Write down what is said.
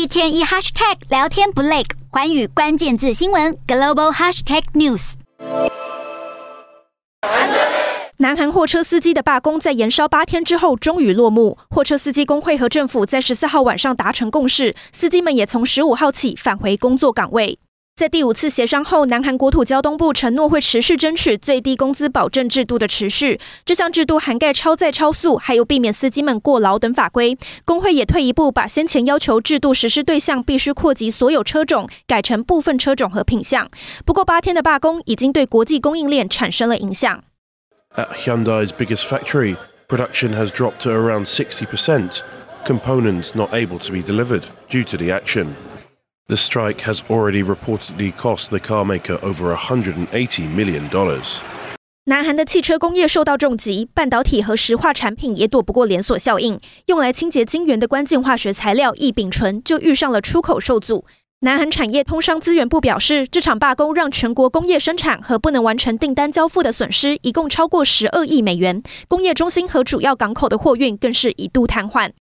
一天一 hashtag 聊天不累，环宇关键字新闻 global hashtag news。南韩货车司机的罢工在延烧八天之后终于落幕，货车司机工会和政府在十四号晚上达成共识，司机们也从十五号起返回工作岗位。在第五次协商后，南韩国土交通部承诺会持续争取最低工资保证制度的持续。这项制度涵盖超载超速，还有避免司机们过劳等法规。工会也退一步，把先前要求制度实施对象必须扩及所有车种，改成部分车种和品项。不过，八天的罢工已经对国际供应链产生了影响。At Hyundai's biggest factory, production has dropped to around 60%. Components not able to be delivered due to the action. The strike has already reportedly cost the carmaker over $180 million. dollars. 南韩的汽车工业受到重击，半导体和石化产品也躲不过连锁效应。用来清洁晶圆的关键化学材料异丙醇就遇上了出口受阻。南韩产业通商资源部表示，这场罢工让全国工业生产和不能完成订单交付的损失一共超过十二亿美元，工业中心和主要港口的货运更是一度瘫痪。